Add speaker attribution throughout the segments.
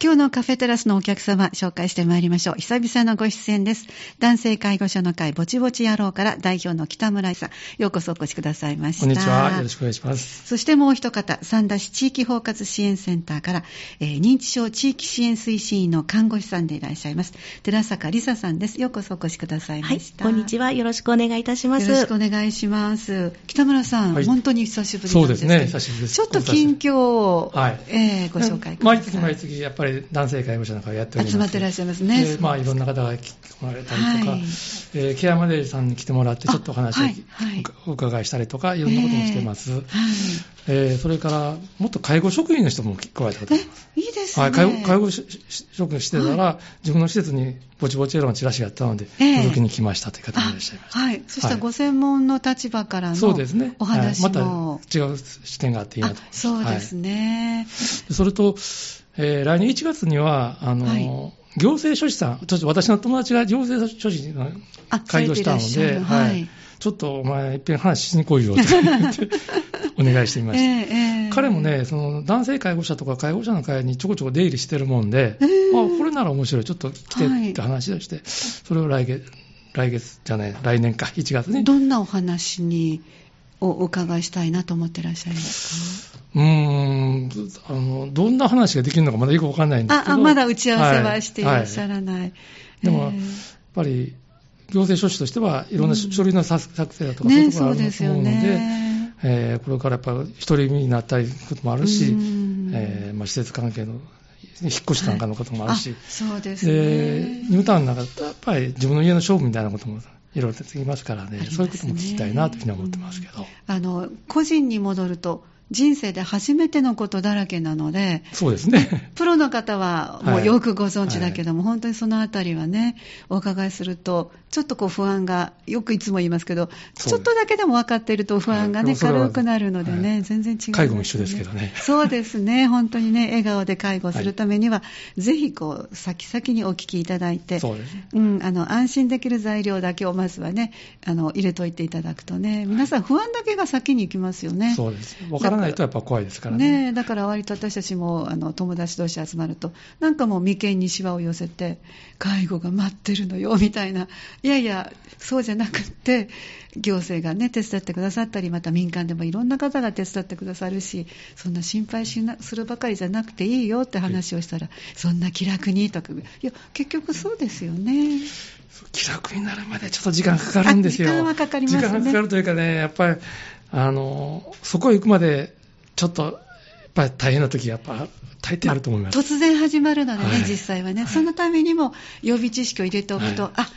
Speaker 1: 今日のカフェテラスのお客様紹介してまいりましょう。久々のご出演です。男性介護所の会ぼちぼち野郎から代表の北村さん、ようこそお越しくださいました。
Speaker 2: こんにちは。よろしくお願いします。
Speaker 1: そしてもう一方、三田市地域包括支援センターから、えー認知症地域支援推進員の看護師さんでいらっしゃいます。寺坂梨沙さんです。ようこそお越しくださいま
Speaker 3: はい
Speaker 1: した。、
Speaker 3: こんにちは。よろしくお願いいたします。
Speaker 1: よろしくお願いします。北村さん、
Speaker 2: はい
Speaker 1: 本当に久しぶりなんですけど
Speaker 2: そうですね久しぶりです
Speaker 1: ちょっと近況を、
Speaker 2: はい
Speaker 1: えーご紹介ください。
Speaker 2: 毎月毎月、やっぱり男性介護者なんかをやっております。
Speaker 1: 集まってらっしゃいますね
Speaker 2: でまあ、いろんな方が来られたりとか、
Speaker 1: はい
Speaker 2: えーケアマネージャーさんに来てもらって、ちょっとお話を
Speaker 1: あはいはい
Speaker 2: お伺いしたりとか、いろんなこともしてます。
Speaker 1: はい。
Speaker 2: えーそれから、もっと介護職員の人も来られた方
Speaker 1: え
Speaker 2: がいます。、
Speaker 1: いいですね。
Speaker 2: はい、介護介護職員してたら、自分の施設にぼちぼちエロのチラシがあったので、
Speaker 1: ええ
Speaker 2: 届けに来ましたという方もいらっしゃいました。
Speaker 1: あはい。そしたら
Speaker 2: はい
Speaker 1: ご専門の立場からの
Speaker 2: そうですね。
Speaker 1: お話
Speaker 2: はい
Speaker 1: も、
Speaker 2: また違う視点があっていいなと思い
Speaker 1: あ
Speaker 2: ます。
Speaker 1: そうですね。
Speaker 2: でそれと、えー来年1月には、あの、
Speaker 1: はい。
Speaker 2: 行政書士さん、ちょっと私の友達が行政書士の
Speaker 1: あ
Speaker 2: 開業したので、
Speaker 1: はい。
Speaker 2: ちょっとお前、いっぺん話しに来いよって言ってお願いしてみま
Speaker 1: ええ
Speaker 2: した。
Speaker 1: ええ。
Speaker 2: 彼もね、その男性介護者とか介護者の会にちょこちょこ出入りしてるもんで、
Speaker 1: ええ。
Speaker 2: あこれなら面白い、ちょっと来て
Speaker 1: はい
Speaker 2: って話をして、それを来月、来月じゃない、来年か、1月に。
Speaker 1: どんなお話におお伺いしたいなと思ってらっしゃいます
Speaker 2: うーんあの、どんな話ができるのかまだよくわかんないんですけど。
Speaker 1: かああ、まだ打ち合わせはしていらっしゃ
Speaker 2: はい
Speaker 1: らない。
Speaker 2: でも、やっ
Speaker 1: ええ
Speaker 2: ぱり行政書士としてはいろんな
Speaker 1: うん
Speaker 2: 書類の作作成だとか、
Speaker 1: ね、
Speaker 2: そういうところがあると思うので、
Speaker 1: ね。
Speaker 2: えーこれからやっぱり一人身になったりすることもあるし、
Speaker 1: うん
Speaker 2: えーまあ、施設関係の引っ越しなんかのこともあるし、
Speaker 1: そうです
Speaker 2: で
Speaker 1: ね。
Speaker 2: ニュータウンなんかだとやっぱり自分の家の勝負みたいなこともいろいろ出てきますからね。
Speaker 1: ね。
Speaker 2: そういうことも聞きたいなというふうに思ってますけど、
Speaker 1: あの、個人に戻ると、人生で初めてのことだらけなので、
Speaker 2: そうですね。
Speaker 1: プロの方はもうよくご存知だけども、本当にそのあたりはね、お伺いすると、ちょっとこう不安が、よくいつも言いますけど、ちょっとだけでも分かっていると不安がね、軽くなるのでね、
Speaker 2: はい。
Speaker 1: 全然違う、
Speaker 2: 介護も一緒ですけどね。
Speaker 1: そうですね、本当にね、笑顔で介護するためには、ぜひこう、先々にお聞きいただいて、
Speaker 2: そうですね。
Speaker 1: うん、あの安心できる材料だけをまずはね、あの入れといていただくとね、皆さん、不安だけが先に行きますよね。
Speaker 2: そうです。わからないとやっぱ怖いですからね。
Speaker 1: ねだから割と私たちもあの友達同士集まると、なんかもう眉間にしわを寄せて、介護が待ってるのよみたいな、いやいや、そうじゃなくて、行政がね、手伝ってくださったり、また民間でもいろんな方が手伝ってくださるし、そんな心配しなするばかりじゃなくていいよって話をしたら、そんな気楽にとか、いや、結局そうですよね。
Speaker 2: 気楽になるまでちょっと時間かかるんですよ。
Speaker 1: 時間はかかりますね
Speaker 2: 時間かかるというかね、やっぱり、あの、そこへ行くまで、ちょっと、やっぱり大変な時やっぱ、大抵あると思います。
Speaker 1: 突然始まるのでね、
Speaker 2: はい
Speaker 1: 実際はね、
Speaker 2: はい
Speaker 1: そのためにも予備知識を入れておくと、
Speaker 2: はい
Speaker 1: あ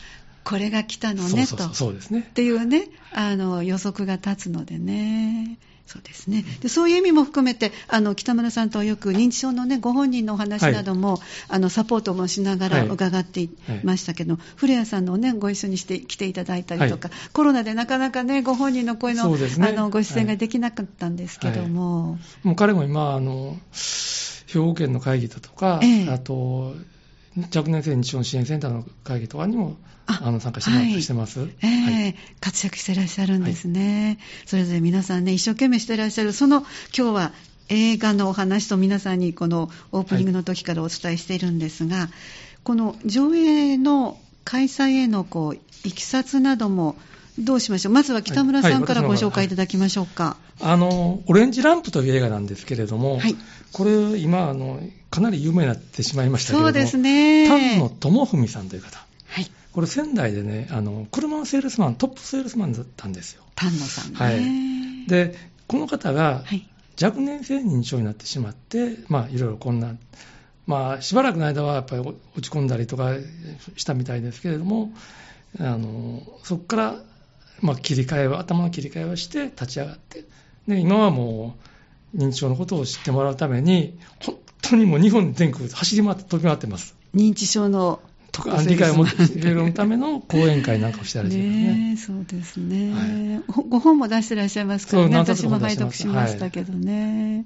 Speaker 1: これが来たのねと
Speaker 2: そうですね
Speaker 1: っ。ていうねあの予測が立つのでね。そうですね。でそういう意味も含めてあの北村さんとはよく認知症の、ね、ご本人のお話なども、あのサポートもしながら
Speaker 2: はい。
Speaker 1: 伺っていましたけど、古谷さんの、ね、ご一緒にして来ていただいたりとか、
Speaker 2: は
Speaker 1: コロナでなかなか、ね、ご本人の声の,、
Speaker 2: ね。
Speaker 1: あのご出演ができなかったんですけども、
Speaker 2: もう彼も今、あの、兵庫県の会議だとか、
Speaker 1: ええ。
Speaker 2: あと、若年性認知症支援センターの会議とかにも、
Speaker 1: あ
Speaker 2: あの、参加して
Speaker 1: はい。
Speaker 2: りしてます。
Speaker 1: ええ
Speaker 2: はい。
Speaker 1: 活躍してらっしゃるんですね、それぞれ皆さんね、一生懸命してらっしゃる、その今日は映画のお話と皆さんにこのオープニングの時からお伝えしているんですが、この上映の開催へのこういきさつなども、どうしましょう、まずは北村さんからご紹介いただきましょうか。
Speaker 2: あの、オレンジランプという映画なんですけれども、
Speaker 1: はい
Speaker 2: これ、今、あの、かなり有名になってしまいましたけれども、
Speaker 1: そうですね。
Speaker 2: 丹野智文さんという方。
Speaker 1: はい。
Speaker 2: これ仙台でね、あの、車のセールスマン、トップセールスマンだったんですよ。
Speaker 1: 丹野さんね。
Speaker 2: はいで、この方が
Speaker 1: はい。
Speaker 2: 若年性認知症になってしまって、まあ、いろいろこんな、まあ、しばらくの間はやっぱり落ち込んだりとかしたみたいですけれども、あの、そこから、まあ、切り替えを、頭の切り替えをして立ち上がって、で、今はもう、認知症のことを知ってもらうために、本当にもう日本全国走り回って飛び回ってます。
Speaker 1: 認知症の
Speaker 2: とか理解を持っているための講演会なんかをしてたりしてますね。
Speaker 1: ねえそうですね、
Speaker 2: はい
Speaker 1: ほご本も出してらっしゃいますからね、私も拝読しましたけどね。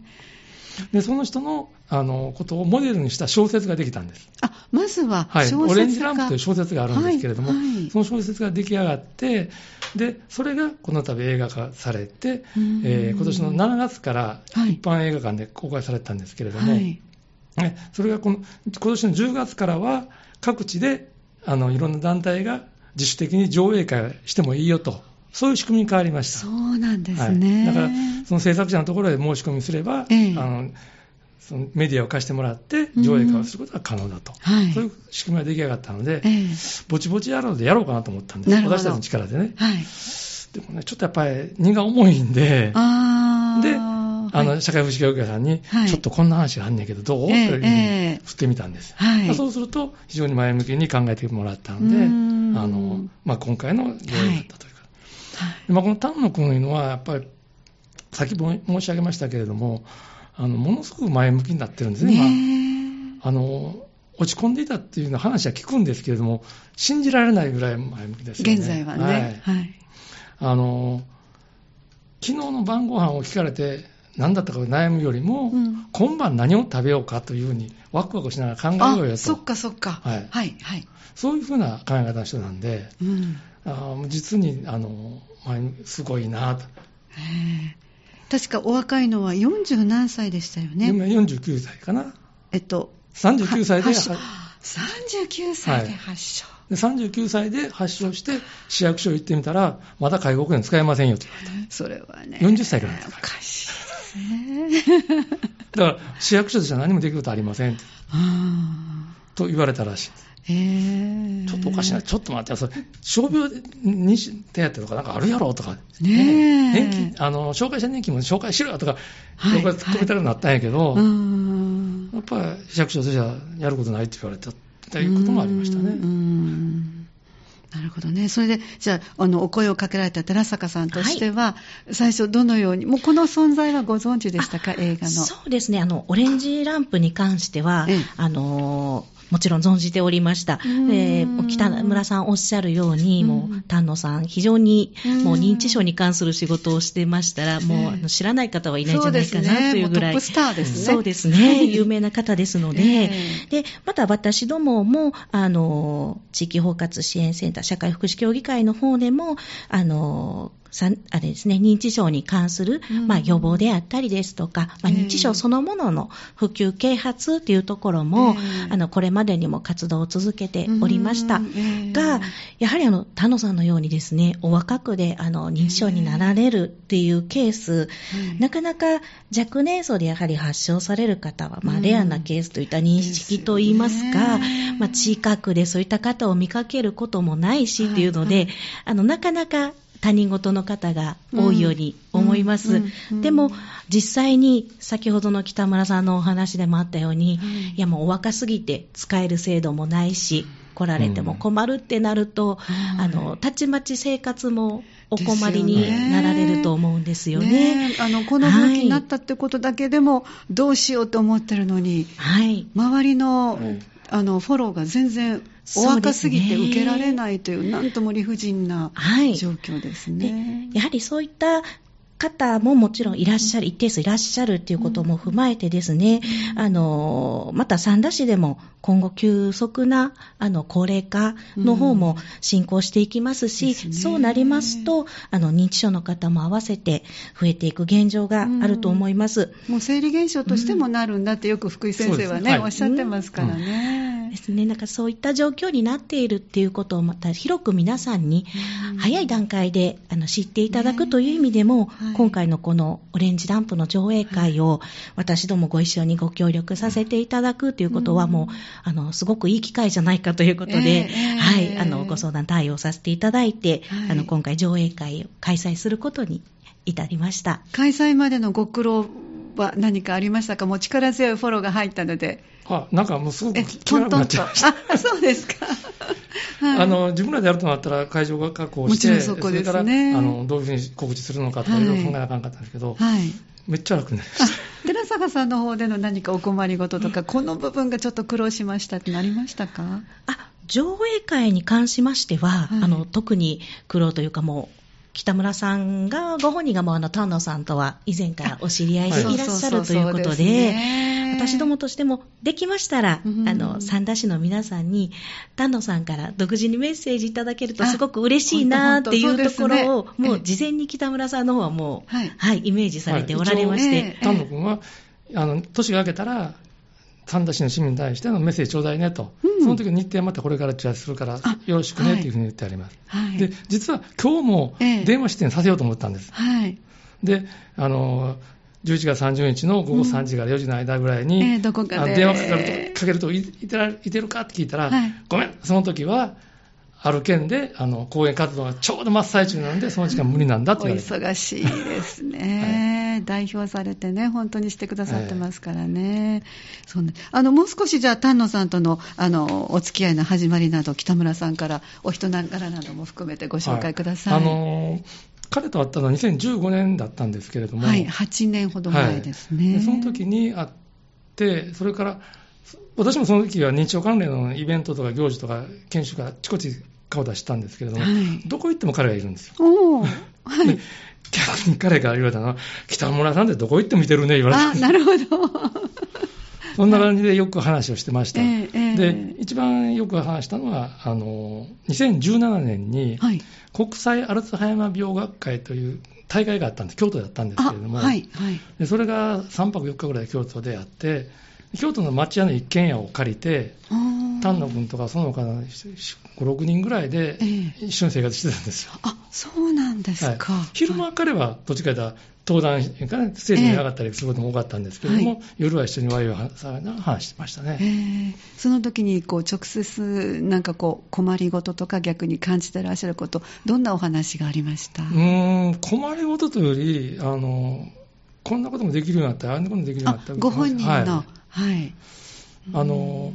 Speaker 2: で、その人の、あの、ことをモデルにした小説ができたんです。
Speaker 1: あ、ままずは
Speaker 2: はい。
Speaker 1: 小説が、
Speaker 2: オレンジランプという小説があるんですけれども、
Speaker 1: はいはい。
Speaker 2: その小説が出来上がって、で、それがこの度映画化されて、
Speaker 1: うん。
Speaker 2: えー今年の7月から
Speaker 1: はい。
Speaker 2: 一般映画館で公開されたんですけれども、
Speaker 1: はい。
Speaker 2: ね、それがこの今年の10月からは各地であのいろんな団体が自主的に上映会してもいいよと、そういう仕組みに変わりました。
Speaker 1: そうなんですね。
Speaker 2: はい、だから、その制作者のところで申し込みすれば、
Speaker 1: ええ。
Speaker 2: あのそのメディアを貸してもらって、上映会をすることが可能だと、
Speaker 1: はい。
Speaker 2: そういう仕組みが出来上がったので、
Speaker 1: ええ。
Speaker 2: ぼちぼちやろうでやろうかなと思ったんです。私たちの力でね。
Speaker 1: はい。
Speaker 2: でもね、ちょっとやっぱり荷が重いんで、であの、
Speaker 1: はい。
Speaker 2: 社会福祉協議会さんに、
Speaker 1: はい。
Speaker 2: ちょっとこんな話があんねんけど、どう、
Speaker 1: ええ
Speaker 2: というふう
Speaker 1: ええ。
Speaker 2: に振ってみたんです。
Speaker 1: はい。
Speaker 2: そうすると、非常に前向きに考えてもらったので、
Speaker 1: うーん。
Speaker 2: あのまあ、今回の上映だったというまあ、この丹野君というのは、やっぱり、先も申し上げましたけれども、あのものすごく前向きになってるんですね、今。
Speaker 1: ね
Speaker 2: あの落ち込んでいたっていうような話は聞くんですけれども、信じられないぐらい前向きですよね。
Speaker 1: 現在はね。
Speaker 2: はい
Speaker 1: はい。
Speaker 2: あの昨日の晩ご飯を聞かれて何だったか悩むよりも、
Speaker 1: うん
Speaker 2: 今晩何を食べようかというふうにワクワクしながら考えようよ
Speaker 1: あ、そっ
Speaker 2: と
Speaker 1: かそっか。
Speaker 2: はい
Speaker 1: はい。はい。
Speaker 2: そういうふうな考え方の人なんで
Speaker 1: うん。
Speaker 2: あー実にあの前すごいなと、
Speaker 1: 確かお若いのは40何歳でしたよね。
Speaker 2: 今49歳かな
Speaker 1: えっと、
Speaker 2: 39歳で
Speaker 1: は発症39歳で発症。
Speaker 2: で39歳で発症して市役所行ってみたらまだ介護保険使えませんよと言われ
Speaker 1: それはね。
Speaker 2: 40歳です
Speaker 1: お
Speaker 2: か
Speaker 1: しいですね。
Speaker 2: ただから市役所でじゃ何もできることありませんって
Speaker 1: あ
Speaker 2: と言われたらしいですちょっとおかしいな、ちょっと待って、それ、傷病に手当とかなんかあるやろとか、
Speaker 1: ねえ
Speaker 2: 年金、あの、紹介した年金も紹介しろよとか、
Speaker 1: はい
Speaker 2: 僕は突っ込めたらなったんやけど、
Speaker 1: うーん。
Speaker 2: やっぱり市役所でじゃやることないって言われたということもありましたね。
Speaker 1: んなるほどね。それで、じゃあ、あの、お声をかけられた寺坂さんとしては、最初どのように、もうこの存在はご存知でしたか、映画の。
Speaker 3: そうですね。あの、オレンジランプに関しては、
Speaker 1: ええ
Speaker 3: あのーもちろん存じておりました。
Speaker 1: うん
Speaker 3: えー北村さんおっしゃるように、
Speaker 1: うん
Speaker 3: もう、丹野さん、非常に、
Speaker 1: うん
Speaker 3: もう認知症に関する仕事をしてましたら、もう、
Speaker 1: ええ
Speaker 3: あの知らない方はいないんじゃないかな。というぐらい。
Speaker 1: もうトップスターですね。
Speaker 3: そうですね。有名な方ですので、
Speaker 1: え
Speaker 3: で、また私どもも、あの、地域包括支援センター、社会福祉協議会の方でも、あの、あれですね、認知症に関する、
Speaker 1: うん。
Speaker 3: まあ、予防であったりですとか、まあ、
Speaker 1: ええ
Speaker 3: 認知症そのものの普及啓発というところも、
Speaker 1: ええ
Speaker 3: あの、これまでにも活動を続けておりました。
Speaker 1: うんええ
Speaker 3: が、やはりあの、田野さんのようにですね、お若くで、あの、認知症になられるっていうケース、
Speaker 1: はい
Speaker 3: なかなか若年層でやはり発症される方は、まあ、
Speaker 1: うん
Speaker 3: レアなケースといった認識といいますか、まあ、近くでそういった方を見かけることもないしっていうので、
Speaker 1: はいはい。
Speaker 3: あの、なかなか他人事の方が多いように思います。
Speaker 1: うん。うん。うん。
Speaker 3: でも、実際に先ほどの北村さんのお話でもあったように、
Speaker 1: はい
Speaker 3: いやもうお若すぎて使える制度もないし、来られても困るってなると、
Speaker 1: はい。
Speaker 3: あの、たちまち生活もお困りになられると思うんですよね。
Speaker 1: ねえあのこの病気になったってことだけでも、どうしようと思ってるのに、
Speaker 3: はい。
Speaker 1: 周りの,、
Speaker 2: はい
Speaker 1: あのフォローが全然お若すぎて受けられないという、なんとも理不尽な
Speaker 3: はい。
Speaker 1: 状況です
Speaker 3: で
Speaker 1: ね。
Speaker 3: やはりそういった方ももちろんいらっしゃる、一定数いらっしゃるっていうことも踏まえてですね、あの、また三田市でも今後急速な、あの、高齢化の方も進行していきますし、
Speaker 1: ですね
Speaker 3: そうなりますと、あの、認知症の方も合わせて増えていく現状があると思います。
Speaker 1: もう生理現象としてもなるんだってよく福井先生はね、おっしゃってますからね。
Speaker 3: ですね。なんかそういった状況になっているっていうことをまた広く皆さんに
Speaker 1: うん。
Speaker 3: 早い段階であの知っていただくという意味でも、
Speaker 1: はい。
Speaker 3: 今回のこのオレンジランプの上映会を私どもご一緒にご協力させていただくということはもう、
Speaker 1: うん
Speaker 3: あの、すごくいい機会じゃないかということで、
Speaker 1: ええ。
Speaker 3: はい、あの、ご相談対応させていただいて、
Speaker 1: はい。
Speaker 3: あの、今回上映会を開催することに至りました。
Speaker 1: 開催までのご苦労は何かありましたか？もう力強いフォローが入ったので。
Speaker 2: あなんかもうすごく
Speaker 1: え、
Speaker 2: 気がなくなっ
Speaker 1: トントンと。
Speaker 2: ちゃいました。
Speaker 1: あ、そうですか。はい
Speaker 2: あの自分らでやるとなったら会場が確保して、
Speaker 1: もちろんそこですね
Speaker 2: れからあのどういうふうに告知するのかとか
Speaker 1: はい
Speaker 2: いろいろ考えなあかんかったんですけど、
Speaker 1: はい。
Speaker 2: めっちゃ楽になりま
Speaker 1: あ
Speaker 2: した。
Speaker 1: 寺坂さんの方での何かお困りごととか、この部分がちょっと苦労しましたってなりましたか？
Speaker 3: あ、上映会に関しましては、
Speaker 1: はい
Speaker 3: あの、特に苦労というかもう、北村さんが、ご本人がもうあの、丹野さんとは以前からお知り合いでいらっしゃるということで、私どもとしても、できましたら、
Speaker 1: うん
Speaker 3: あの、三田市の皆さんに、丹野さんから独自にメッセージいただけると
Speaker 1: あ
Speaker 3: すごく嬉しいなっていうところを、もう事前に北村さんの方はもう、
Speaker 1: はい。
Speaker 3: はい、イメージされておられまし
Speaker 2: はい。
Speaker 3: て、
Speaker 1: ええ
Speaker 2: 丹野君は、あの年が明けたら、三田市の市民に対してのメッセージちょうだいねと、
Speaker 1: うん
Speaker 2: その時の日程またこれから打ち合わせするから
Speaker 1: あ、
Speaker 2: よろしくねっていうふうに言ってあります。
Speaker 1: はい。
Speaker 2: で、実は今日も
Speaker 1: ええ
Speaker 2: 電話出演させようと思ったんです。
Speaker 1: はい。
Speaker 2: で、あの、11月30日の午後3時から4時の間ぐらいに、
Speaker 1: ええどこか
Speaker 2: 電話かかるとかけるといいてらいてるかって聞いたら、
Speaker 1: はい
Speaker 2: ごめん、その時は、ある県であの講演活動がちょうど真っ最中なんで、その時間無理なんだって
Speaker 1: お
Speaker 2: 言われて。
Speaker 1: 忙しいですね、代表されてね、本当にしてくださってますからね、そんなあのもう少しじゃあ、丹野さんとのあのお付き合いの始まりなど、北村さんからお人柄なども含めてご紹介ください。
Speaker 2: はい。あの彼と会ったのは2015年だったんですけれども、
Speaker 1: はい、8年ほど前ですね。
Speaker 2: でその時に会って、それから、私もその時は認知症関連のイベントとか行事とか研修があちこち顔出したんですけれども、
Speaker 1: はい
Speaker 2: どこ行っても彼がいるんですよ。
Speaker 1: はい
Speaker 2: で逆に彼が言われたのは、北村さんってどこ行っても見てるね、言われたん
Speaker 1: あ、なるほど。
Speaker 2: そんな感じでよく話をしてました。
Speaker 1: ええええ
Speaker 2: で、一番よく話したのは、あの、2017年に、
Speaker 1: はい。
Speaker 2: 国際アルツハイマー病学会という大会があったんです、京都だったんです
Speaker 1: あ、
Speaker 2: けれども、
Speaker 1: はい、はい。
Speaker 2: でそれが3泊4日ぐらい京都であって、京都の町屋の一軒家を借りて、丹野君とかその他の5、6人ぐらいで
Speaker 1: ええ
Speaker 2: 一緒に生活してたんですよ。
Speaker 1: あ、そうなんですか。
Speaker 2: はい、昼間は彼はどっちかというと登壇かな、ステージに上がったりすることも多かったんですけれども、
Speaker 1: はい
Speaker 2: 夜は一緒にワイワイ話してましたね。
Speaker 1: えーその時にこう直接なんかこう困りごととか逆に感じてらっしゃることどんなお話がありました、
Speaker 2: うーん、困りごとというより、あの、こんなこともできるようになった、あんなこともできるようになった。
Speaker 1: あご本人の
Speaker 2: は
Speaker 1: はい、
Speaker 2: いあの、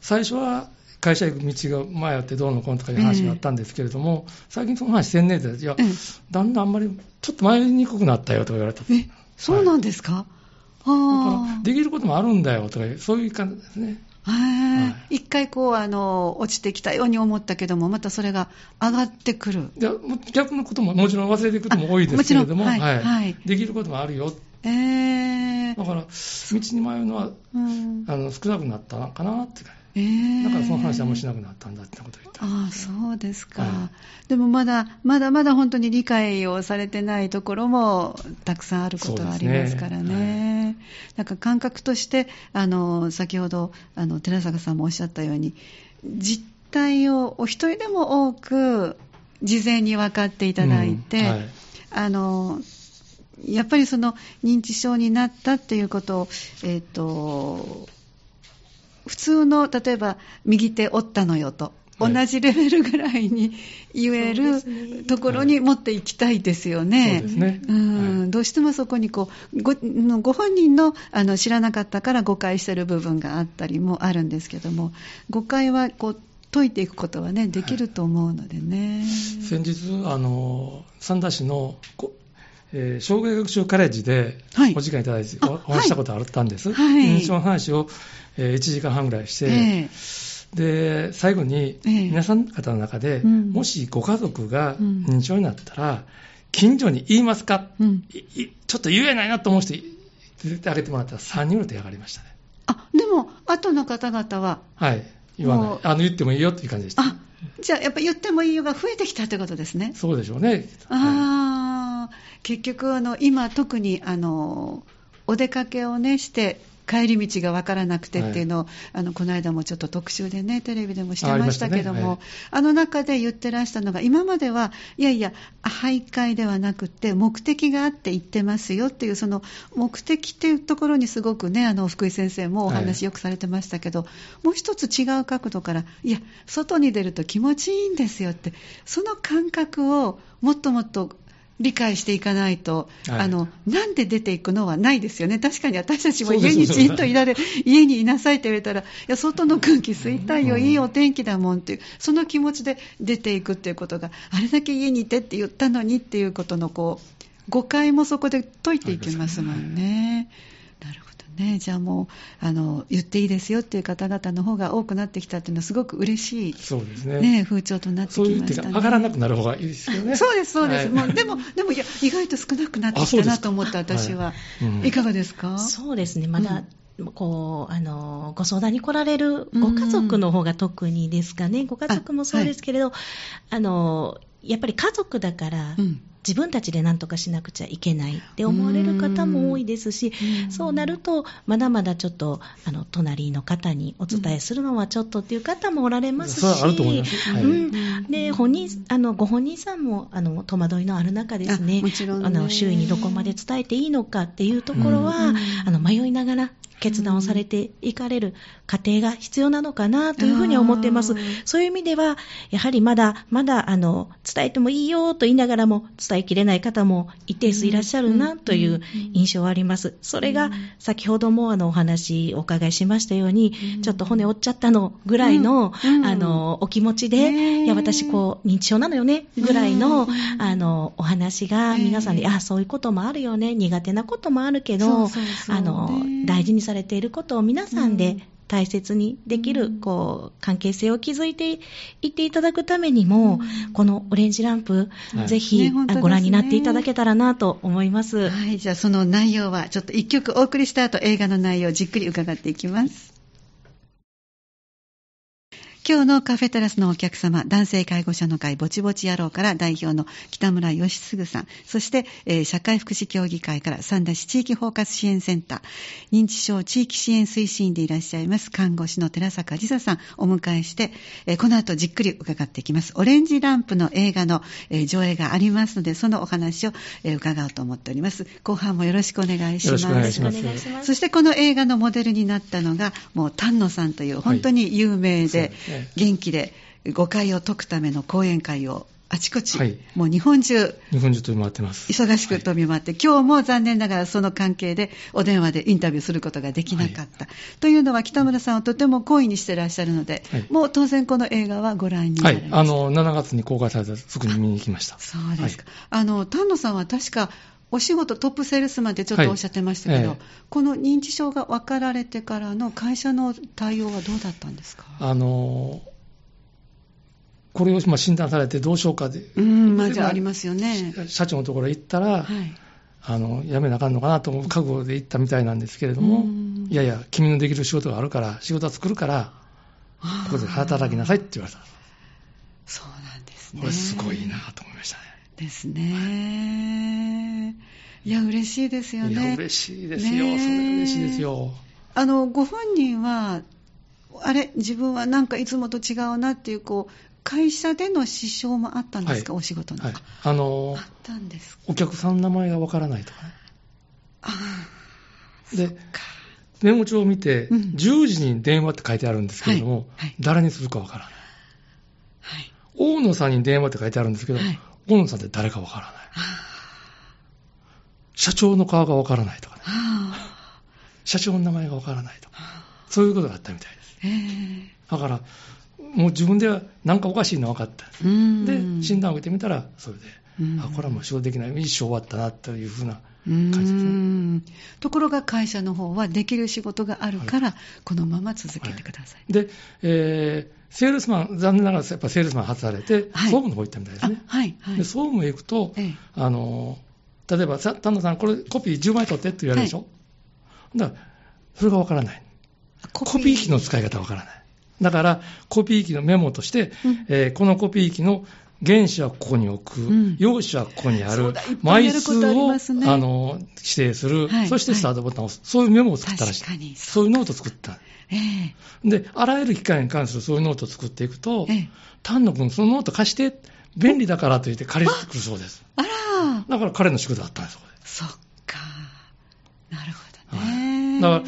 Speaker 2: 最初は会社行く道が迷ってどうのこうのとかいう話があったんですけれども、最近その話せんねえで、いや
Speaker 1: ええ、
Speaker 2: だんだんあんまりちょっと迷いにくくなったよとか言われた。
Speaker 1: えそうなんですか、
Speaker 2: だから
Speaker 1: あ
Speaker 2: できることもあるんだよとかそういう感じですね。はい。
Speaker 1: 一回こうあの落ちてきたように思ったけどもまたそれが上がってくる。
Speaker 2: いや逆のことももちろん忘れていくことも多いですけれども、
Speaker 1: あもちろんはいはい。
Speaker 2: できることもあるよ。
Speaker 1: ええ
Speaker 2: だから、道に迷うのは
Speaker 1: うん。
Speaker 2: あの少なくなったかなって。
Speaker 1: ええ
Speaker 2: だからその話はもうしなくなったんだってことを言った。
Speaker 1: ああそうですか、
Speaker 2: は
Speaker 1: でもまだまだまだ本当に理解をされてないところもたくさんあることはありますから
Speaker 2: そうです
Speaker 1: ね。なんか感覚としてあの先ほどあの寺坂さんもおっしゃったように実態をお一人でも多く事前に分かっていただいて、
Speaker 2: うんはい。
Speaker 1: あのやっぱりその認知症になったっていうことを、えっと普通の例えば右手折ったのよと、
Speaker 2: はい。
Speaker 1: 同じレベルぐらいに 言えるところに持っていきたいですよね。どうしてもそこにこうごご本人のあの知らなかったから誤解している部分があったりもあるんですけども誤解はこう解いていくことはねできると思うのでね。
Speaker 2: 先日、あの三田市の、こえー障害学習カレッジで
Speaker 1: はい
Speaker 2: お時間いただいて
Speaker 1: あ
Speaker 2: おお話ししたことあったんです。
Speaker 1: はい
Speaker 2: 認知症の話を、えー1時間半ぐらいして、
Speaker 1: え
Speaker 2: で、最後に、
Speaker 1: ええ
Speaker 2: 皆さん方の中で、
Speaker 1: うん
Speaker 2: もしご家族が
Speaker 1: うん
Speaker 2: 認知症になったら、近所に言いますか、
Speaker 1: えうん、
Speaker 2: いいちょっと言えないなと思う人、出てあげてもらったら3人ぐらい手上がりましたね。
Speaker 1: あでも後の方々は
Speaker 2: はい。言わな
Speaker 1: も。
Speaker 2: いうあの、言ってもいいよっていう感じでした。
Speaker 1: あじゃあやっぱり言ってもいいよが増えてきたということですね。
Speaker 2: そうでしょうね。はい
Speaker 1: ああ、結局あの、今、特にあのお出かけを、ね、して、帰り道が分からなくてっていうのを、あのこの間もちょっと特集でね、テレビでもしてましたけども、あ,、
Speaker 2: あありましたね。
Speaker 1: の中で言ってらしたのが、今までは、いやいや、徘徊ではなくて、目的があって行ってますよっていう、その目的っていうところにすごくね、あの福井先生もお話よくされてましたけど、もう一つ違う角度から、いや、外に出ると気持ちいいんですよって、その感覚をもっともっと理解していかないと、
Speaker 2: はい。
Speaker 1: あのなんで出ていくのはないですよね、確かに私たちも家にじんといられる、家にいなさいって言われたら、いや外の空気吸いたいよ、
Speaker 2: うん。
Speaker 1: いいお天気だもんっていう、その気持ちで出ていくっていうことが、あれだけ家にいてって言ったのにっていうことのこう誤解もそこで解いていきますもんね。なるほどね。じゃあもう、あの、言っていいですよっていう方々の方が多くなってきたっていうのはすごく嬉しい、
Speaker 2: そうですね。
Speaker 1: ね、風潮となってきましたね。
Speaker 2: 手が上がらなくなる方がいいですよね。
Speaker 1: そうです、そうです。
Speaker 2: はい
Speaker 1: もうでも、でもいや、意外と少なくなってきたなと思った、私は。
Speaker 2: はいうん
Speaker 1: いかがですか？
Speaker 3: そうですね、まだ、こう、あの、ご相談に来られるご家族の方が特にですかね、ご家族もそうですけれど、あの、やっぱり家族だから
Speaker 1: うん。
Speaker 3: 自分たちで何とかしなくちゃいけないって思われる方も多いですし、そうなると、まだまだちょっと、あの、隣の方にお伝えするのはちょっとっていう方もおられますし、
Speaker 2: それはあると思います。はい。
Speaker 3: うん。で、本人、あの、ご本人さんも、あの、戸惑いのある中ですね、
Speaker 1: あもちろんね。
Speaker 3: あの、周囲にどこまで伝えていいのかっていうところは、あの、迷いながら、決断をされていかれる過程が必要なのかなというふうに思っています。そういう意味では、やはりまだ、まだ、あの、伝えてもいいよと言いながらも、伝えきれない方も一定数いらっしゃるなという印象はあります。それが、先ほどもあの、お話お伺いしましたように、ちょっと骨折っちゃったのぐらいの、あの、お気持ち
Speaker 1: ね
Speaker 3: で、
Speaker 1: え。
Speaker 3: いや、私こう、認知症なのよね、ぐらいの、
Speaker 1: うん。
Speaker 3: あの、お話が皆さんで、
Speaker 1: ええ。
Speaker 3: あ、そういうこともあるよね、苦手なこともあるけ
Speaker 1: そ
Speaker 3: どあの
Speaker 1: ね、
Speaker 3: 大事にされていることを皆さん
Speaker 1: うん。
Speaker 3: で大切にできる、
Speaker 1: うん。
Speaker 3: こう、関係性を築いていっていただくためにも、
Speaker 1: うん。
Speaker 3: このオレンジランプ、
Speaker 2: はい。
Speaker 3: ぜひ、ご覧になっていただけたらなと思います。
Speaker 1: はい、じゃあその内容は、ちょっと一曲お送りした後、映画の内容をじっくり伺っていきます。今日のカフェテラスのお客様、男性介護者の会ぼちぼち野郎から代表の北村義嗣さん、そして、えー社会福祉協議会から三田市地域包括支援センター、認知症地域支援推進員でいらっしゃいます看護師の寺坂理沙さんをお迎えして、えーこの後じっくり伺っていきます。オレンジランプの映画の、えー上映がありますので、そのお話を、えー伺おうと思っております。後半もよろしくお願いします。
Speaker 2: よろしくお願いします
Speaker 1: そしてこの映画のモデルになったのが、もう丹野さんという本当に有名で
Speaker 2: そうですね、
Speaker 1: 元気で誤解を解くための講演会をあちこち、
Speaker 2: はい
Speaker 1: もう日本中
Speaker 2: 日本中飛び回ってます。
Speaker 1: 忙しく飛び回って、今日も残念ながらその関係でお電話でインタビューすることができなかった。というのは北村さんをとても好意にしてらっしゃるので、
Speaker 2: はい
Speaker 1: もう当然この映画はご覧になました。
Speaker 2: あの、7月に公開されたらすぐに見に行きました。
Speaker 1: そうですか。あの、丹野さんは確か、お仕事トップセールスマンってちょっとおっしゃってましたけど、
Speaker 2: はいええ
Speaker 1: この認知症が分かられてからの会社の対応はどうだったんですか？
Speaker 2: あの、これをまあ診断されてどうしようかで、
Speaker 1: うん、まあじゃあありますよね。
Speaker 2: 社長のところへ行ったら、
Speaker 1: はい。
Speaker 2: あの、辞めなあかんのかなと思う覚悟で行ったみたいなんですけれども
Speaker 1: うん、
Speaker 2: いやいや、君のできる仕事があるから、仕事は作るから、ここで働きなさいって言われた。
Speaker 1: そうなんですね。
Speaker 2: これすごいなと思いましたね。
Speaker 1: ですね。いや、嬉しいですよね。
Speaker 2: いや、嬉しいですよ。
Speaker 1: ねえ
Speaker 2: それ嬉しいですよ。
Speaker 1: あの、ご本人は、あれ、自分はなんかいつもと違うなっていう、こう、会社での支障もあったんですか、
Speaker 2: はい
Speaker 1: お仕事の。
Speaker 2: はい。あの
Speaker 1: あ、ったんですか？
Speaker 2: お客さんの名前がわからないとかね。
Speaker 1: あ
Speaker 2: で、メモ帳を見て、
Speaker 1: うん
Speaker 2: 10時に電話って書いてあるんですけれども、
Speaker 1: はいはい
Speaker 2: 誰にするかわからない。
Speaker 1: あ、はい。
Speaker 2: 大野さんに電話って書いてあるんですけど、
Speaker 1: はい
Speaker 2: さんって誰かわからない。
Speaker 1: あ
Speaker 2: 社長の顔がわからないとかね。
Speaker 1: あ
Speaker 2: 社長の名前がわからないとか。そういうことがあったみたいです。
Speaker 1: ええ
Speaker 2: だから、もう自分ではなんかおかしいの分かった。
Speaker 1: うん
Speaker 2: で、診断を受けてみたら、それで、
Speaker 1: うん
Speaker 2: あ、これはもう仕事できない、一生終わったなというふうな
Speaker 1: う
Speaker 2: 感じですね。
Speaker 1: んところが会社の方はできる仕事があるから、このまま続けてください。
Speaker 2: で、えーセールスマン、残念ながらやっぱセールスマン外されて、
Speaker 1: はい
Speaker 2: 総務の方行ったみたいです
Speaker 1: あ
Speaker 2: ね。
Speaker 1: はい、はい。
Speaker 2: で総務へ行くと、
Speaker 1: ええ
Speaker 2: あの例えば、さ丹野さん、これコピー10枚取ってって言われるでしょ、だから、それがわからない。コピー機の使い方わからない。だから、コピー機のメモとして、
Speaker 1: うん
Speaker 2: えーこのコピー機の原紙はここに置く、
Speaker 1: うん
Speaker 2: 用紙はここにある枚数を、あの指定する、
Speaker 1: はい
Speaker 2: そしてスタートボタンを押す、そういうメモを作ったらしい。そういうノートを作った。
Speaker 1: ええ
Speaker 2: で、あらゆる機械に関するそういうノートを作っていくと、
Speaker 1: ええ
Speaker 2: 丹野君、そのノート貸して、便利だからと言って借りてくるそうです。
Speaker 1: あら
Speaker 2: だから彼の仕事だったんです、そこで。
Speaker 1: そっか。なるほど
Speaker 2: は
Speaker 1: ね。
Speaker 2: いだから、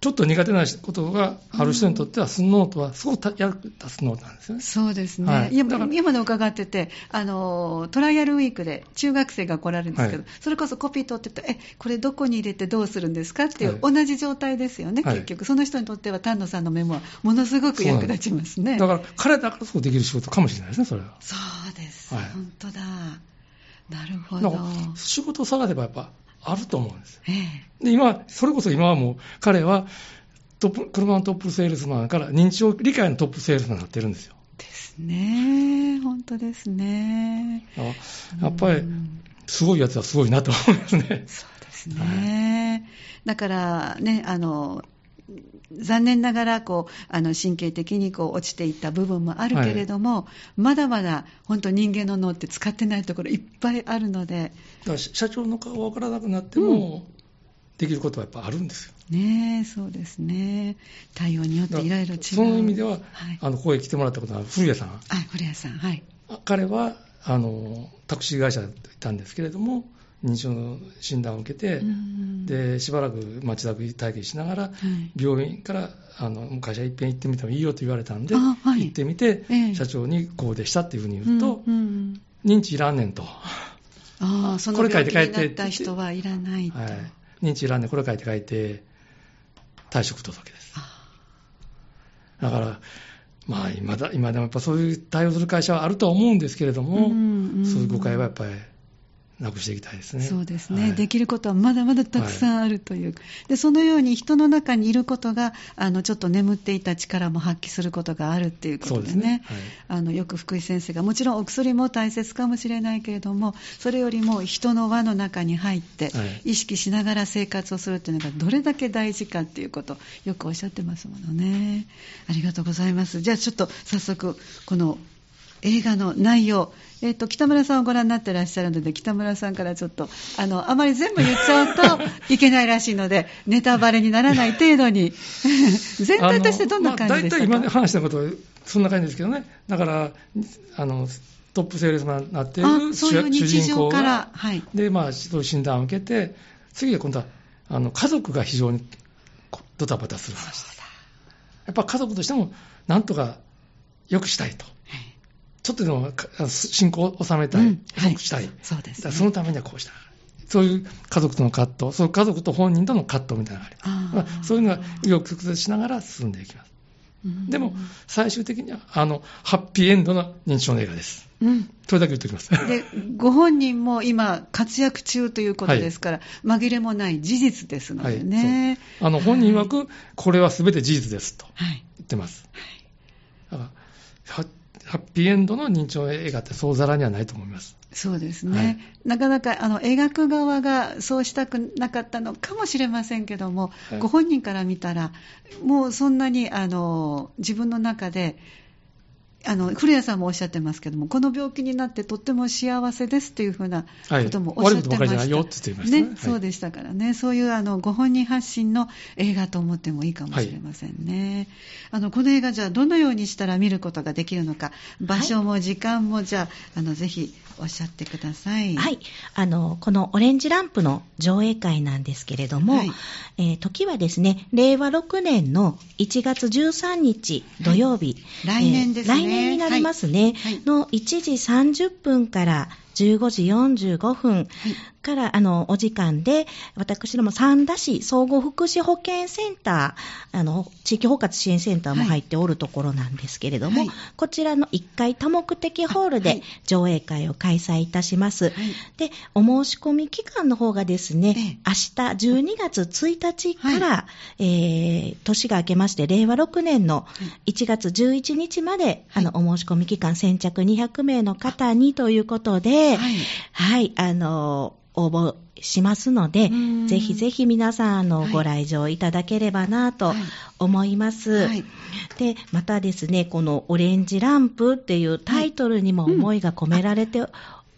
Speaker 2: ちょっと苦手なことがある人にとっては、そのノートはすごく役立つノートなんですよね。
Speaker 1: そうですね、
Speaker 2: はい。
Speaker 1: 今の伺っててあの、トライアルウィークで中学生が来られるんですけど、
Speaker 2: はい。
Speaker 1: それこそコピー取ってて、え、これどこに入れてどうするんですかっていう、
Speaker 2: はい。
Speaker 1: 同じ状態ですよね、
Speaker 2: はい
Speaker 1: 結局、その人にとっては丹野さんのメモはものすごく役立ちますね。
Speaker 2: だから、彼だからこそできる仕事かもしれないですね、それは。
Speaker 1: そうです、
Speaker 2: はい。
Speaker 1: 本当だ、なるほど。
Speaker 2: 仕事を探せばやっぱあると思うんです。
Speaker 1: ええ
Speaker 2: で、今、それこそ今はもう、彼はトップ、車のトップセールスマンから認知症理解のトップセールスマンになってるんですよ。
Speaker 1: ですね、本当ですね。
Speaker 2: やっぱり
Speaker 1: う、ん
Speaker 2: すごいやつはすごいなと思いますね。
Speaker 1: そうですね。だからね、あの、残念ながらこうあの神経的にこう落ちていった部分もあるけれども、まだまだ本当人間の脳って使ってないところいっぱいあるので。
Speaker 2: 社長の顔が分からなくなっても、できることはやっぱあるんですよ。
Speaker 1: ねえそうですね。対応によっていろいろ違う
Speaker 2: その意味では、
Speaker 1: はい、
Speaker 2: あのここへ来てもらったことは古谷さん、
Speaker 1: あ古谷さんはい。
Speaker 2: 彼はあのタクシー会社にいたんですけれども、認知症の診断を受けて、
Speaker 1: うん
Speaker 2: でしばらく町田体験しながら、
Speaker 1: はい。
Speaker 2: 病院からあの会社いっぺん行ってみてもいいよと言われたんで、
Speaker 1: あはい。
Speaker 2: 行ってみて、
Speaker 1: ええ。
Speaker 2: 社長にこうでしたっていうふうに言うと、
Speaker 1: うんうん。
Speaker 2: 認知いらんねんと、は
Speaker 1: ああその
Speaker 2: これ書い
Speaker 1: 病気に
Speaker 2: て書いて
Speaker 1: なった人はいらないと、
Speaker 2: い、認知いらんねん、これ書いて書いて、退職届です。
Speaker 1: あ
Speaker 2: だから、まあ今だ、今でもやっぱそういう対応する会社はあるとは思うんですけれども、
Speaker 1: うんうん。
Speaker 2: そういう誤解はやっぱりなくしていきたいですね。
Speaker 1: そうですね、
Speaker 2: はい。
Speaker 1: できることはまだまだたくさんあるという、でそのように人の中にいることがあのちょっと眠っていた力も発揮することがあるっていうことですね
Speaker 2: でね。はい。
Speaker 1: あのよく福井先生がもちろんお薬も大切かもしれないけれどもそれよりも人の輪の中に入って
Speaker 2: はい。
Speaker 1: 意識しながら生活をするっていうのがどれだけ大事かっていうことをよくおっしゃってますものね。ありがとうございます。じゃあちょっと早速この映画の内容、えっと北村さんをご覧になってらっしゃるので北村さんからちょっとあのあまり全部言っちゃうと いけないらしいのでネタバレにならない程度に。全体としてどんな感じでしたか、
Speaker 2: まあ大体今話したことはそんな感じですけどね、だからあのトップセールスマンになってい
Speaker 1: あ
Speaker 2: る
Speaker 1: そういう
Speaker 2: 主人公
Speaker 1: 常から
Speaker 2: が、、
Speaker 1: はい、
Speaker 2: でまあ、そういう診断を受けて、次は今度はあの家族が非常にこドタバタする話。やっぱ家族としても、なんとか良くしたいと、ちょっとでも進行を収めたい、
Speaker 1: うん
Speaker 2: 遅くしたい、
Speaker 1: そうです、ね、
Speaker 2: そのためにはこうしたい。そういう家族との葛藤、そういう家族と本人との葛藤みたいなのがあります。
Speaker 1: あ
Speaker 2: そういうのが紆余曲折しながら進んでいきます。
Speaker 1: うん
Speaker 2: でも、最終的には、あの、ハッピーエンドの認知症の映画です。
Speaker 1: うん
Speaker 2: それだけ言っておきます。
Speaker 1: でご本人も今、活躍中ということですから、紛れもない事実ですのでね。
Speaker 2: あの、本人曰く、これは全て事実ですと
Speaker 1: はい
Speaker 2: 言ってます。だからハハッピーエンドの認知症映画ってそうざらにはないと思います。
Speaker 1: そうですね、
Speaker 2: はい。
Speaker 1: なかなかあの描く側がそうしたくなかったのかもしれませんけども、
Speaker 2: はい。
Speaker 1: ご本人から見たら、もうそんなにあの自分の中で、あの古谷さんもおっしゃってますけども、この病気になってとっても幸せですというふうな
Speaker 2: はい。
Speaker 1: こともおっしゃってました、
Speaker 2: よって言ってましたねはい。
Speaker 1: そうでしたからね、そういうあのご本人発信の映画と思ってもいいかもしれませんね。あのこの映画、じゃあどのようにしたら見ることができるのか、場所も時間も、じゃああのぜひおっしゃってください。
Speaker 3: はい。あの、このオレンジランプの上映会なんですけれども、
Speaker 1: はい
Speaker 3: えー時はですね、令和6年の1月13日土曜日。
Speaker 1: 来年ですね
Speaker 3: えー来年になりますね。
Speaker 1: はい
Speaker 3: の1時30分から15時45分から、あの、お時間で、私ども三田市総合福祉保健センター、あの、地域包括支援センターも入っておるところなんですけれども、
Speaker 1: はい。
Speaker 3: こちらの1階多目的ホールで
Speaker 1: はい。
Speaker 3: 上映会を開催いたします。
Speaker 1: はい。
Speaker 3: で、お申し込み期間の方がですね、明日12月1日から、えー年が明けまして、令和6年の1月11日まで、あの、お申し込み期間先着200名の方にということで、
Speaker 1: はい。
Speaker 3: はい、あの、応募しますので
Speaker 1: うん、
Speaker 3: ぜひぜひ皆さん、あの、
Speaker 1: はい
Speaker 3: ご来場いただければなと
Speaker 1: はい。
Speaker 3: 思います。
Speaker 1: はい。
Speaker 3: で、またですね、このオレンジランプっていうタイトルにも思いが込められて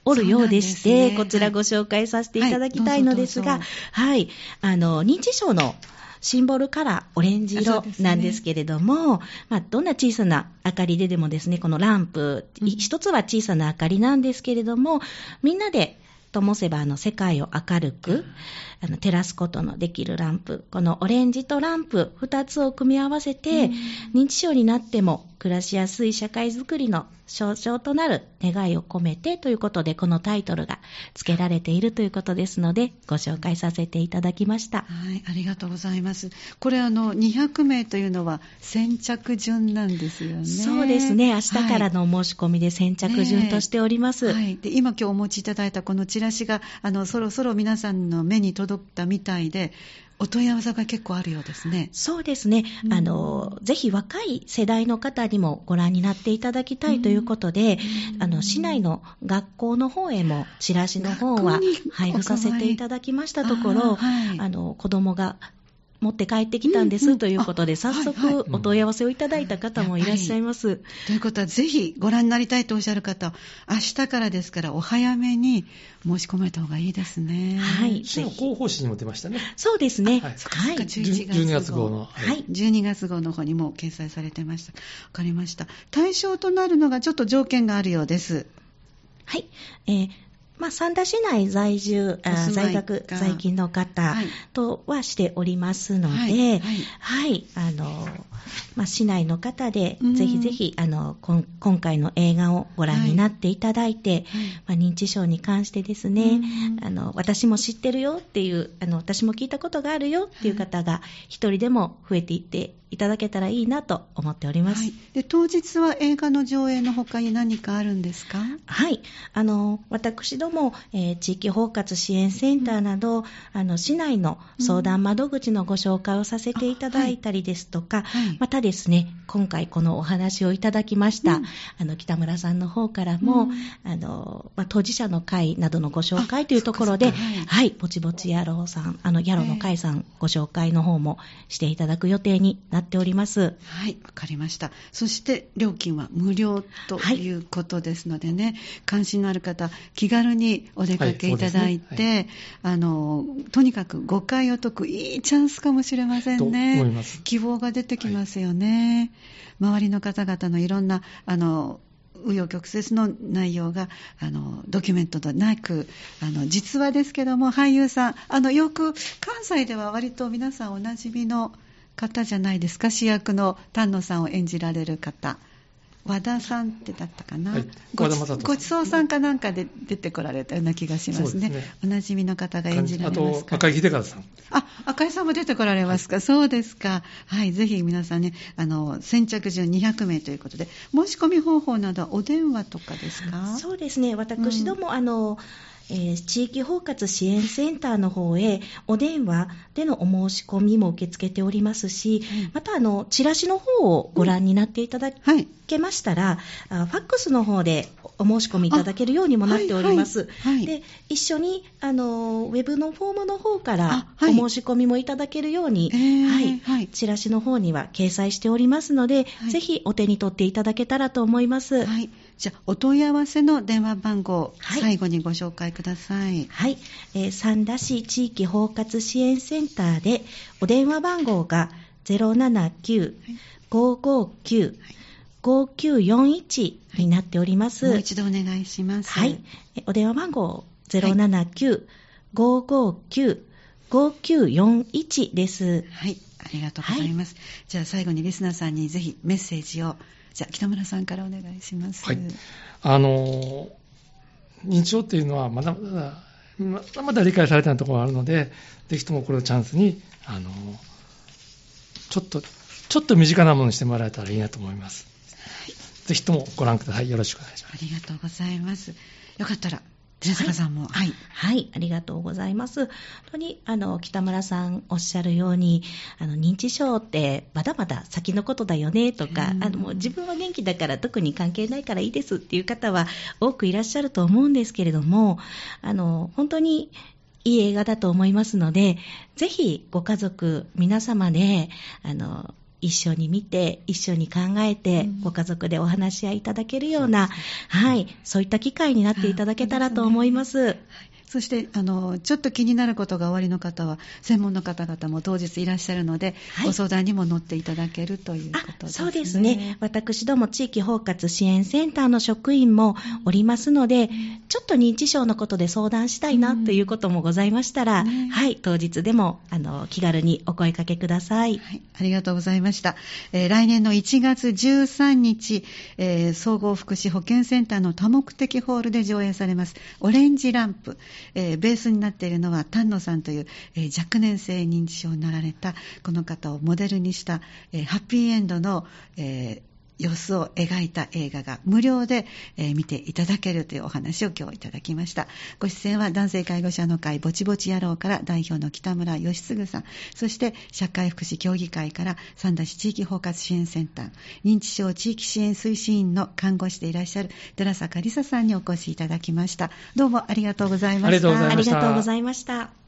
Speaker 3: おるようでして、
Speaker 1: ね。
Speaker 3: こちらご紹介させていただきたいのですが、
Speaker 1: はい、
Speaker 3: あの、認知症のシンボルカラー、オレンジ色なんですけれども、まあ、どんな小さな明かりででもですね、このランプ、
Speaker 1: うん。
Speaker 3: 一つは小さな明かりなんですけれども、みんなで灯せばあの世界を明るく、あの照らすことのできるランプ、このオレンジとランプ、二つを組み合わせて、
Speaker 1: うん
Speaker 3: 認知症になっても暮らしやすい社会づくりの象徴となる願いを込めてということで、このタイトルが付けられているということですので、ご紹介させていただきました。
Speaker 1: はい、ありがとうございます。これあの200名というのは先着順なんですよね。
Speaker 3: そうですね、明日からのお申し込みで先着順としております。
Speaker 1: はいはいで今今日お持ちいただいたこのチラシがあのそろそろ皆さんの目に届ったみたいでお問い合わせが結構あるようですね。
Speaker 3: そうですね、
Speaker 1: うん。
Speaker 3: あのぜひ若い世代の方にもご覧になっていただきたいということで、
Speaker 1: うん。
Speaker 3: あの市内の学校の方へもチラシの方は配布させていただきましたところ、
Speaker 1: はい。
Speaker 3: あの子どもが持って帰ってきたんです、ということで、早速お問い合わせをいただいた方もいらっしゃいます。
Speaker 1: ということは、ぜひご覧になりたいとおっしゃる方は、明日からですから、お早めに申し込まれた方がいいですね。
Speaker 3: はい
Speaker 2: 市の広報誌にも出ましたね。
Speaker 3: そうですね。
Speaker 2: はい
Speaker 1: そっかそっか、11
Speaker 2: 12
Speaker 1: 月号
Speaker 2: 月号の。
Speaker 3: はい。
Speaker 1: 12月号の方にも掲載されてました。わかりました。対象となるのがちょっと条件があるようです。
Speaker 3: はい。えーまあ、三田市内在住、在学、
Speaker 1: が。
Speaker 3: 在勤の方
Speaker 1: はい。
Speaker 3: とはしておりますので、
Speaker 1: は
Speaker 3: はい。い、
Speaker 1: はい
Speaker 3: あの、まあ、市内の方で
Speaker 1: うん、
Speaker 3: ぜひぜひ、あの、今回の映画をご覧になっていただいて、まあ、認知症に関してですね、
Speaker 1: うん。
Speaker 3: あの、私も知ってるよっていう、あの、私も聞いたことがあるよっていう方が、一人でも増えていっていただけたらいいなと思っております。
Speaker 1: はい、で当日は映画の上映の他に何かあるんですか？
Speaker 3: はい。あの、私ども、えー地域包括支援センターなど、あの、市内の相談窓口のご紹介をさせていただいたりですとか、
Speaker 1: はい。
Speaker 3: またですね、今回このお話をいただきました、
Speaker 1: うん。
Speaker 3: あの、北村さんの方からも、
Speaker 1: うん。
Speaker 3: あの、まあ、当事者の会などのご紹介というところで、
Speaker 1: はい、
Speaker 3: ぼちぼち野郎さん、あの、野郎の会さん、ご紹介の方もしていただく予定になっております。
Speaker 1: はい、わかりました。そして料金は無料と
Speaker 3: はい
Speaker 1: いうことですのでね、関心のある方、気軽にお出かけいただいて、
Speaker 2: はいそうです
Speaker 1: あのとにかく誤解を解くいいチャンスかもしれませ
Speaker 2: と
Speaker 1: んね。希望が出てきますよね。周りの方々のいろんな、あの、紆余曲折の内容があのドキュメントとなくあの実話ですけども俳優さんあのよく関西では割と皆さんおなじみの方じゃないですか？主役の丹野さんを演じられる方。和田さんってだったかな、
Speaker 2: はい。
Speaker 1: ごちそうさんかなんかで出てこられたような気がしますね。
Speaker 2: ね。
Speaker 1: おなじみの方が演じら
Speaker 2: あ
Speaker 1: れますか？
Speaker 2: と、赤井秀和さん。
Speaker 1: あ、赤井さんも出てこられますか、そうですか。はい、ぜひ皆さんね、あの、先着順200名ということで、申し込み方法などはお電話とかですか？
Speaker 3: そうですね、私ども、あの、えー地域包括支援センターの方へお電話でのお申し込みも受け付けておりますし、
Speaker 1: うん
Speaker 3: またあのチラシの方をご覧になっていただ
Speaker 1: はい。
Speaker 3: けましたら、あファックスの方でお申し込みいただけるようにもなっております。
Speaker 1: はいはいはい
Speaker 3: で一緒にあのウェブのフォームの方からお申し込みもいただけるように、
Speaker 1: えー
Speaker 3: はい
Speaker 1: はい
Speaker 3: チラシの方には掲載しておりますので、
Speaker 1: はい
Speaker 3: ぜひお手に取っていただけたらと思います。
Speaker 1: はい。じゃあ、お問い合わせの電話番号、
Speaker 3: はい
Speaker 1: 最後にご紹介ください。
Speaker 3: はい、えー三田市地域包括支援センターでお電話番号が079-559-5941になっております。
Speaker 1: もう一度お願いします。
Speaker 3: はい、えお電話番号079-559-5941です。
Speaker 1: はい。ありがとうございます。じゃあ、最後にリスナーさんにぜひメッセージを、じゃあ、北村さんからお願いします。
Speaker 2: はいあの、認知症っていうのはまだまだ、まだまだ理解されてないところがあるので、ぜひともこれをチャンスに、あの、ちょっと、ちょっと身近なものにしてもらえたらいいなと思います。ぜひともご覧ください。よろしくお願いします。
Speaker 1: ありがとうございます。よかったら、寺坂さんも、はい。
Speaker 3: はい、ありがとうございます。本当に、あの、北村さんおっしゃるように、あの、認知症ってまだまだ先のことだよねとか、
Speaker 1: うん
Speaker 3: あの、もう自分は元気だから特に関係ないからいいですっていう方は多くいらっしゃると思うんですけれども、あの、本当に、いい映画だと思いますので、ぜひご家族皆様で、あの、一緒に見て、一緒に考えて、
Speaker 1: うん。
Speaker 3: ご家族でお話し合いいただけるような、はい、そういった機会になっていただけたらと思います。
Speaker 1: そしてあの、ちょっと気になることがおありの方は、専門の方々も当日いらっしゃるので、
Speaker 3: はい
Speaker 1: ご相談にも乗っていただけるということですね。
Speaker 3: あそうですね。私ども地域包括支援センターの職員もおりますので、ちょっと認知症のことで相談したいなということもございましたら、
Speaker 1: ね
Speaker 3: はい、当日でもあの気軽にお声かけください。
Speaker 1: はい、ありがとうございました。えー来年の1月13日、えー総合福祉保健センターの多目的ホールで上映されます、オレンジランプ。えーベースになっているのは丹野さんという、えー若年性認知症になられたこの方をモデルにした、えーハッピーエンドの、えー様子を描いた映画が無料で、えー見ていただけるというお話を今日いただきました。ご出演は男性介護者の会ぼちぼち野郎から代表の北村義嗣さん、そして社会福祉協議会から三田市地域包括支援センター、認知症地域支援推進員の看護師でいらっしゃる寺坂梨沙さんにお越しいただきました。どうもありがとうございました。
Speaker 2: ありがとうございました
Speaker 3: ありがとうございました。